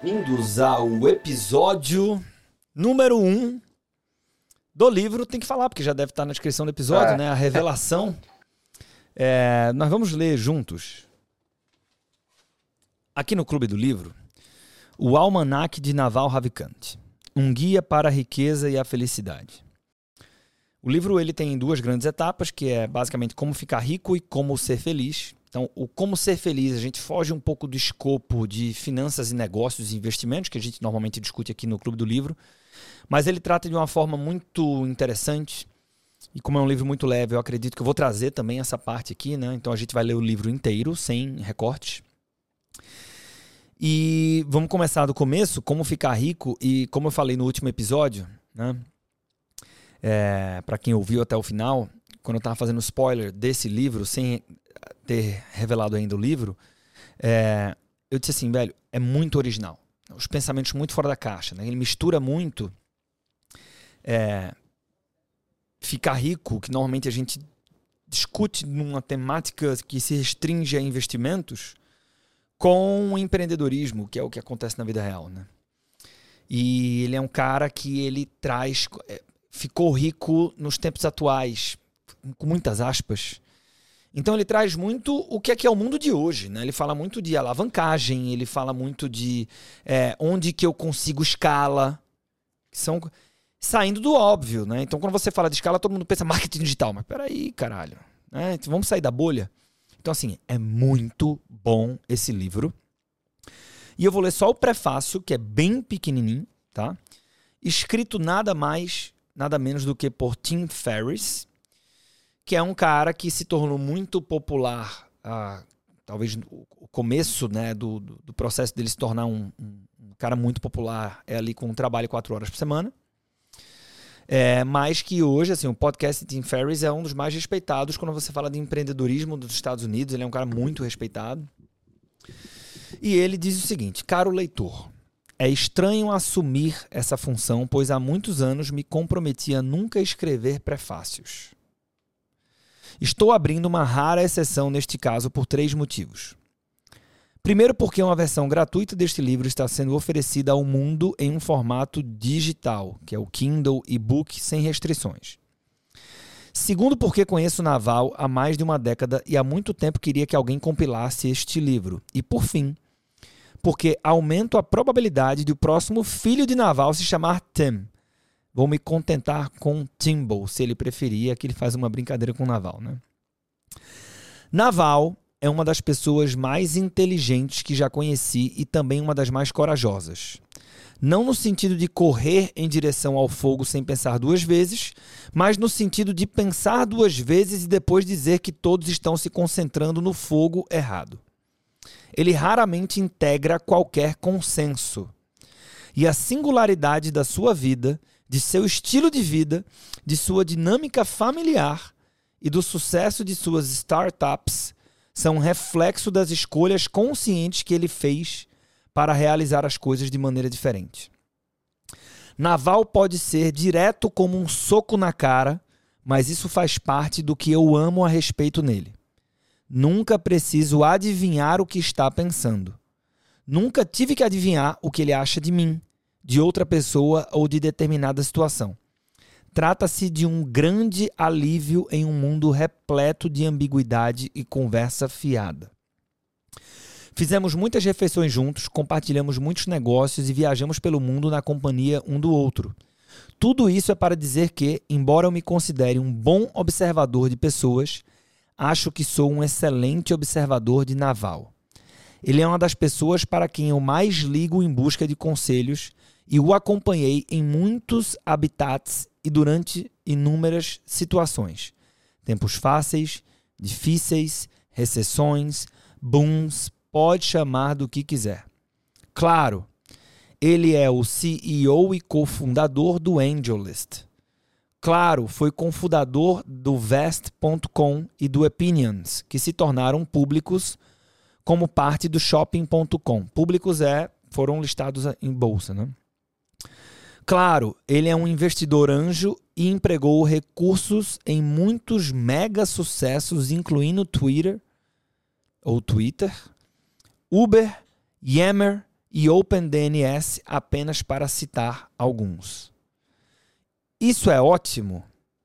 Bem-vindos ao episódio número 1 um do livro. Tem que falar, porque já deve estar na descrição do episódio, É. né? A revelação. É, nós vamos ler juntos, aqui no Clube do Livro, o Almanac de Naval Ravikant, um guia para a riqueza e a felicidade. O livro ele tem duas grandes etapas, que é basicamente como ficar rico e como ser feliz. Então, o como ser feliz, a gente foge um pouco do escopo de finanças e negócios e investimentos, que a gente normalmente discute aqui no Clube do Livro, mas ele trata de uma forma muito interessante. E como é um livro muito leve, eu acredito que eu vou trazer também essa parte aqui, né? Então a gente vai ler o livro inteiro, sem recortes. E vamos começar do começo, como ficar rico, e como eu falei no último episódio, né? É, para quem ouviu até o final, quando eu estava fazendo spoiler desse livro, sem ter revelado ainda o livro, é, eu disse assim, velho, é muito original. Os pensamentos muito fora da caixa. Né? Ele mistura muito é, ficar rico, que normalmente a gente discute numa temática que se restringe a investimentos, com empreendedorismo, que é o que acontece na vida real. Né? E ele é um cara que ele traz. é, ficou rico nos tempos atuais, com muitas aspas. Então ele traz muito o que é que é o mundo de hoje, né? Ele fala muito de alavancagem, ele fala muito de é, onde que eu consigo escala, que são saindo do óbvio, né? Então quando você fala de escala, todo mundo pensa marketing digital, mas peraí, caralho, né? Então, vamos sair da bolha. Então assim, é muito bom esse livro. E eu vou ler só o prefácio, que é bem pequenininho, tá? Escrito nada mais, nada menos do que por Tim Ferriss, que é um cara que se tornou muito popular, ah, talvez o começo né, do, do, processo dele se tornar um, um- cara muito popular é ali com um trabalho quatro horas por semana. É, mas que hoje, assim, o podcast Tim Ferriss é um dos mais respeitados quando você fala de empreendedorismo dos Estados Unidos. Ele é um cara muito respeitado. E ele diz o seguinte: Caro leitor, é estranho assumir essa função, pois há muitos anos me comprometi a nunca escrever prefácios. Estou abrindo uma rara exceção neste caso por três motivos. Primeiro, porque uma versão gratuita deste livro está sendo oferecida ao mundo em um formato digital, que é o Kindle e-book sem restrições. Segundo, porque conheço Naval há mais de uma década e há muito tempo queria que alguém compilasse este livro. E por fim, porque aumento a probabilidade de o próximo filho de Naval se chamar Tim. Vou me contentar com Timbo, se ele preferir, que ele faz uma brincadeira com Naval, né? Naval é uma das pessoas mais inteligentes que já conheci e também uma das mais corajosas. Não no sentido de correr em direção ao fogo sem pensar duas vezes, mas no sentido de pensar duas vezes e depois dizer que todos estão se concentrando no fogo errado. Ele raramente integra qualquer consenso. E a singularidade da sua vida, de seu estilo de vida, de sua dinâmica familiar e do sucesso de suas startups são reflexo das escolhas conscientes que ele fez para realizar as coisas de maneira diferente. Naval pode ser direto como um soco na cara, mas isso faz parte do que eu amo a respeito nele. Nunca preciso adivinhar o que está pensando. Nunca tive que adivinhar o que ele acha de mim, de outra pessoa ou de determinada situação. Trata-se de um grande alívio em um mundo repleto de ambiguidade e conversa fiada. Fizemos muitas refeições juntos, compartilhamos muitos negócios e viajamos pelo mundo na companhia um do outro. Tudo isso é para dizer que, embora eu me considere um bom observador de pessoas, acho que sou um excelente observador de Naval. Ele é uma das pessoas para quem eu mais ligo em busca de conselhos e o acompanhei em muitos habitats e durante inúmeras situações. Tempos fáceis, difíceis, recessões, booms, pode chamar do que quiser. Claro, ele é o CEO e cofundador do AngelList. Claro, foi cofundador do Vest.com e do Opinions, que se tornaram públicos como parte do Shopping.com. Públicos é foram listados em bolsa, né? Claro, ele é um investidor anjo e empregou recursos em muitos mega sucessos, incluindo Twitter ou Twitter, Uber, Yammer e OpenDNS, apenas para citar alguns. Isso é ótimo?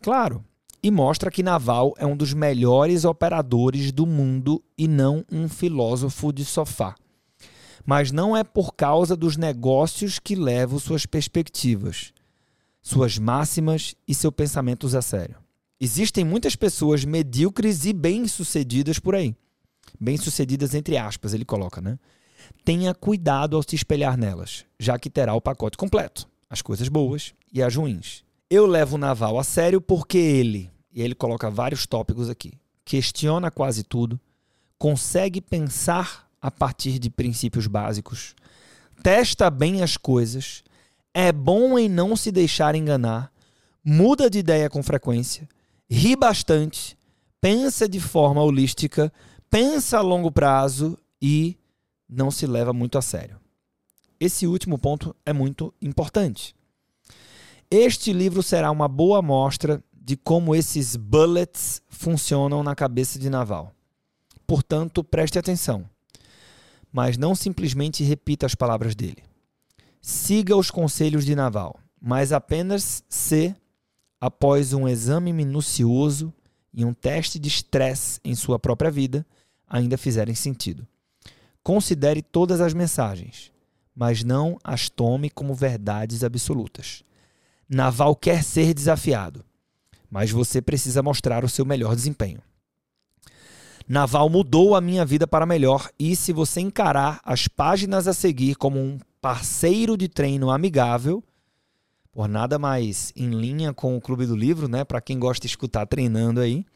Claro, e mostra que Naval é um dos melhores operadores do mundo e não um filósofo de sofá. Mas não é por causa dos negócios que levo suas perspectivas, suas máximas e seus pensamentos a sério. Existem muitas pessoas medíocres e bem-sucedidas por aí. Bem-sucedidas entre aspas, ele coloca, né? Tenha cuidado ao se espelhar nelas, já que terá o pacote completo, as coisas boas e as ruins. Eu levo o Naval a sério porque ele, e ele coloca vários tópicos aqui, questiona quase tudo, consegue pensar a partir de princípios básicos, testa bem as coisas, é bom em não se deixar enganar, muda de ideia com frequência, ri bastante, pensa de forma holística, pensa a longo prazo e não se leva muito a sério. Esse último ponto é muito importante. Este livro será uma boa amostra de como esses bullets funcionam na cabeça de Naval. Portanto, preste atenção. Mas não simplesmente repita as palavras dele. Siga os conselhos de Naval, mas apenas se, após um exame minucioso e um teste de estresse em sua própria vida, ainda fizerem sentido. Considere todas as mensagens, mas não as tome como verdades absolutas. Naval quer ser desafiado, mas você precisa mostrar o seu melhor desempenho. Naval mudou a minha vida para melhor e se você encarar as páginas a seguir como um parceiro de treino amigável, por nada mais em linha com o Clube do Livro, né, para quem gosta de escutar treinando aí.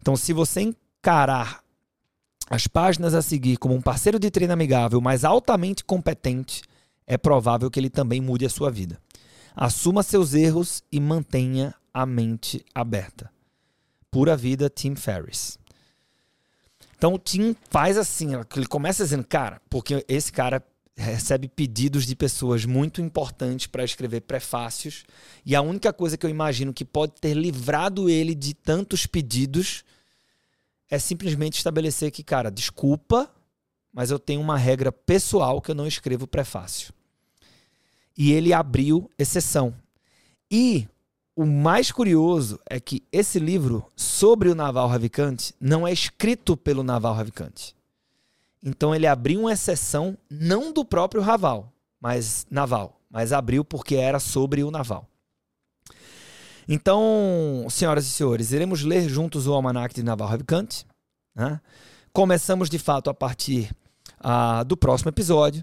Então, se você encarar as páginas a seguir como um parceiro de treino amigável, mas altamente competente, é provável que ele também mude a sua vida. Assuma seus erros e mantenha a mente aberta. Pura vida, Tim Ferriss. Então o Tim faz assim, ele começa dizendo, cara, porque esse cara recebe pedidos de pessoas muito importantes para escrever prefácios, e a única coisa que eu imagino que pode ter livrado ele de tantos pedidos é simplesmente estabelecer que, cara, desculpa, mas eu tenho uma regra pessoal que eu não escrevo prefácio e ele abriu exceção. E o mais curioso é que esse livro sobre o Naval Ravikant não é escrito pelo Naval Ravikant. Então ele abriu uma exceção não do próprio Raval, mas Naval, mas abriu porque era sobre o Naval. Então, senhoras e senhores, iremos ler juntos o Almanac de Naval Ravikant. Né? Começamos de fato a partir uh, do próximo episódio.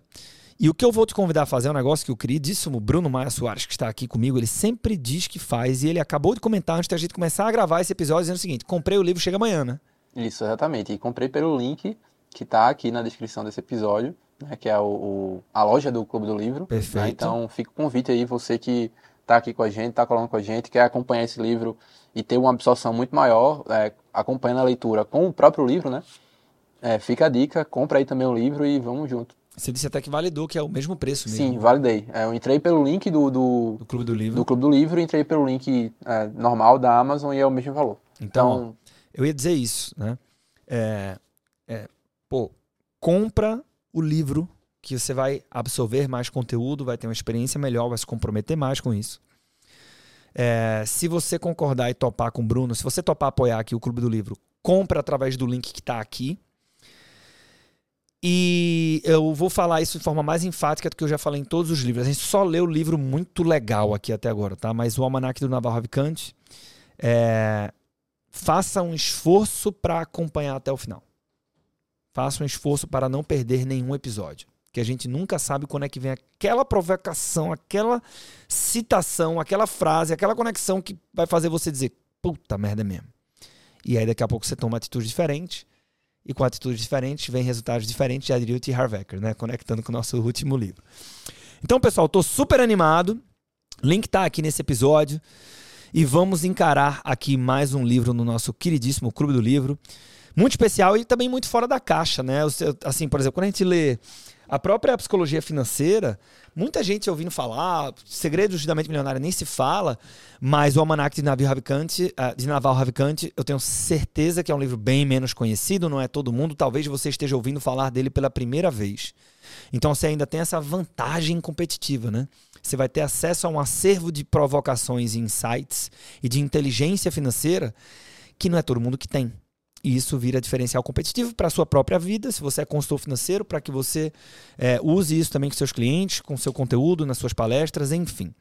E o que eu vou te convidar a fazer é um negócio que o queridíssimo Bruno Maia Soares, que está aqui comigo, ele sempre diz que faz. E ele acabou de comentar antes da gente começar a gravar esse episódio, dizendo o seguinte: comprei o livro, chega amanhã, né? Isso, exatamente. E comprei pelo link que está aqui na descrição desse episódio, né, que é o, o, a loja do Clube do Livro. Né? Perfeito. Né? Então fica o convite aí, você que está aqui com a gente, está colando com a gente, quer acompanhar esse livro e ter uma absorção muito maior, é, acompanhando a leitura com o próprio livro, né? É, fica a dica, compra aí também o livro e vamos junto. Você disse até que validou, que é o mesmo preço mesmo. Sim, validei. É, eu entrei pelo link do, do, do, Clube do Livro. Do Clube do Livro, entrei pelo link é, normal da Amazon e é o mesmo valor. Então, então eu ia dizer isso, né? É, é, pô, compra o livro que você vai absorver mais conteúdo, vai ter uma experiência melhor, vai se comprometer mais com isso. É, se você concordar e topar com o Bruno, se você topar apoiar aqui o Clube do Livro, compra através do link que está aqui. E eu vou falar isso de forma mais enfática do que eu já falei em todos os livros. A gente só leu o livro muito legal aqui até agora, tá? Mas o Almanac do Navarro Ravikant, é... faça um esforço para acompanhar até o final. Faça um esforço para não perder nenhum episódio. Que a gente nunca sabe quando é que vem aquela provocação, aquela citação, aquela frase, aquela conexão que vai fazer você dizer, puta merda mesmo. E aí daqui a pouco você toma uma atitude diferente e com atitudes diferentes vem resultados diferentes, diria o T. Harvecker, né? Conectando com o nosso último livro. Então, pessoal, estou super animado. Link está aqui nesse episódio. E vamos encarar aqui mais um livro no nosso queridíssimo Clube do Livro. Muito especial e também muito fora da caixa, né? Assim, por exemplo, quando a gente lê a própria psicologia financeira, muita gente ouvindo falar, segredos da mente milionária nem se fala, mas o Almanac de Naval Ravikant, ah, de Naval Ravikant, eu tenho certeza que é um livro bem menos conhecido, não é todo mundo, talvez você esteja ouvindo falar dele pela primeira vez. Então você ainda tem essa vantagem competitiva, né? Você vai ter acesso a um acervo de provocações e insights e de inteligência financeira que não é todo mundo que tem. E isso vira diferencial competitivo para a sua própria vida, se você é consultor financeiro, para que você é, use isso também com seus clientes, com seu conteúdo, nas suas palestras, enfim.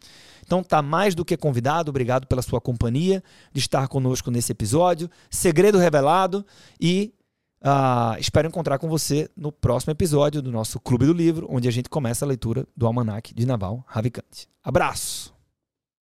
Então tá mais do que convidado, obrigado pela sua companhia, de estar conosco nesse episódio. Segredo revelado e uh, espero encontrar com você no próximo episódio do nosso Clube do Livro, onde a gente começa a leitura do Almanac de Naval Ravikant. Abraço!